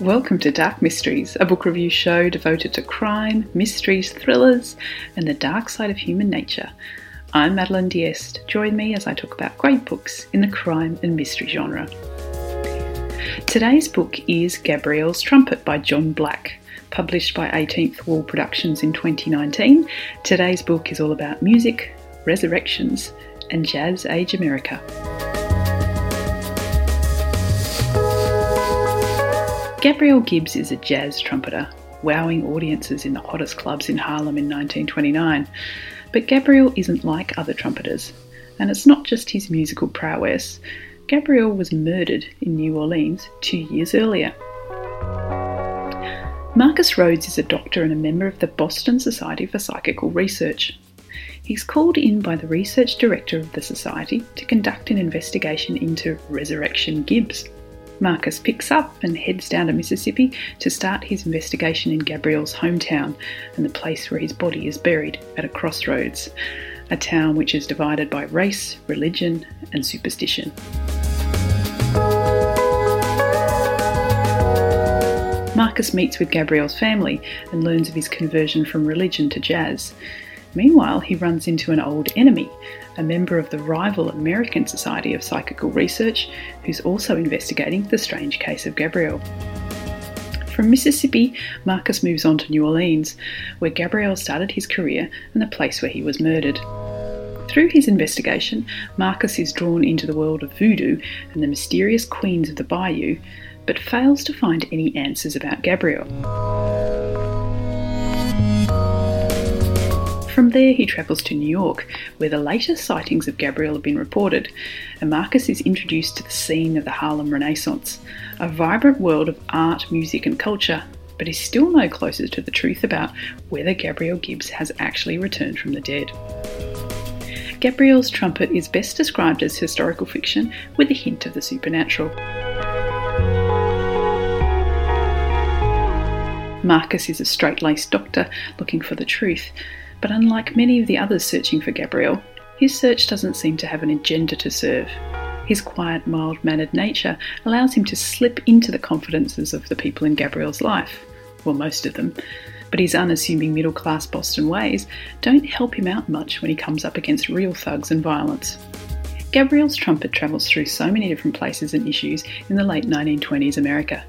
Welcome to Dark Mysteries, a book review show devoted to crime, mysteries, thrillers, and the dark side of human nature. I'm Madeleine D'Este. Join me as I talk about great books in the crime and mystery genre. Today's book is Gabriel's Trumpet by Jon Black, published by 18th Wall Productions in 2019. Today's book is all about music, resurrections, and Jazz Age America. Gabriel Gibbs is a jazz trumpeter, wowing audiences in the hottest clubs in Harlem in 1929. But Gabriel isn't like other trumpeters, and it's not just his musical prowess. Gabriel was murdered in New Orleans two years earlier. Marcus Rhodes is a doctor and a member of the Boston Society for Psychical Research. He's called in by the research director of the society to conduct an investigation into Resurrection Gibbs. Marcus picks up and heads down to Mississippi to start his investigation in Gabriel's hometown and the place where his body is buried at a crossroads, a town which is divided by race, religion, and superstition. Marcus meets with Gabriel's family and learns of his conversion from religion to jazz. Meanwhile, he runs into an old enemy, a member of the rival American Society of Psychical Research, who's also investigating the strange case of Gabriel. From Mississippi, Marcus moves on to New Orleans, where Gabriel started his career and the place where he was murdered. Through his investigation, Marcus is drawn into the world of voodoo and the mysterious queens of the bayou, but fails to find any answers about Gabriel. From there, he travels to New York, where the latest sightings of Gabriel have been reported, and Marcus is introduced to the scene of the Harlem Renaissance, a vibrant world of art, music, and culture, but is still no closer to the truth about whether Gabriel Gibbs has actually returned from the dead. Gabriel's Trumpet is best described as historical fiction with a hint of the supernatural. Marcus is a straight laced doctor looking for the truth, but unlike many of the others searching for Gabriel, his search doesn't seem to have an agenda to serve. His quiet, mild mannered nature allows him to slip into the confidences of the people in Gabriel's life, well, most of them, but his unassuming middle class Boston ways don't help him out much when he comes up against real thugs and violence. Gabriel's trumpet travels through so many different places and issues in the late 1920s America.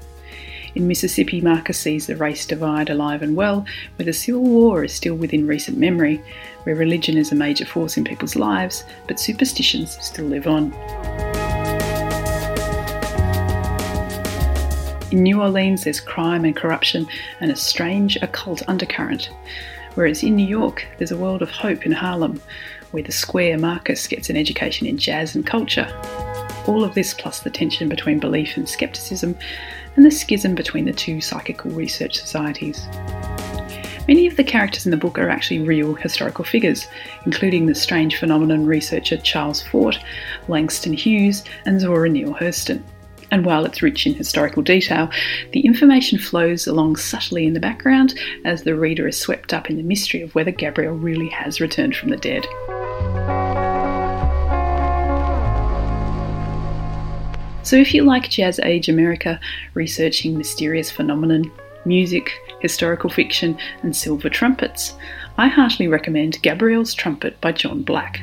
In Mississippi, Marcus sees the race divide alive and well, where the Civil War is still within recent memory, where religion is a major force in people's lives, but superstitions still live on. In New Orleans, there's crime and corruption and a strange occult undercurrent. Whereas in New York, there's a world of hope in Harlem, where the square Marcus gets an education in jazz and culture. All of this, plus the tension between belief and skepticism, and the schism between the two psychical research societies. Many of the characters in the book are actually real historical figures, including the strange phenomenon researcher Charles Fort, Langston Hughes, and Zora Neale Hurston. And while it's rich in historical detail, the information flows along subtly in the background as the reader is swept up in the mystery of whether Gabriel really has returned from the dead. So, if you like Jazz Age America, researching mysterious phenomenon, music, historical fiction, and silver trumpets, I heartily recommend Gabriel's Trumpet by Jon Black.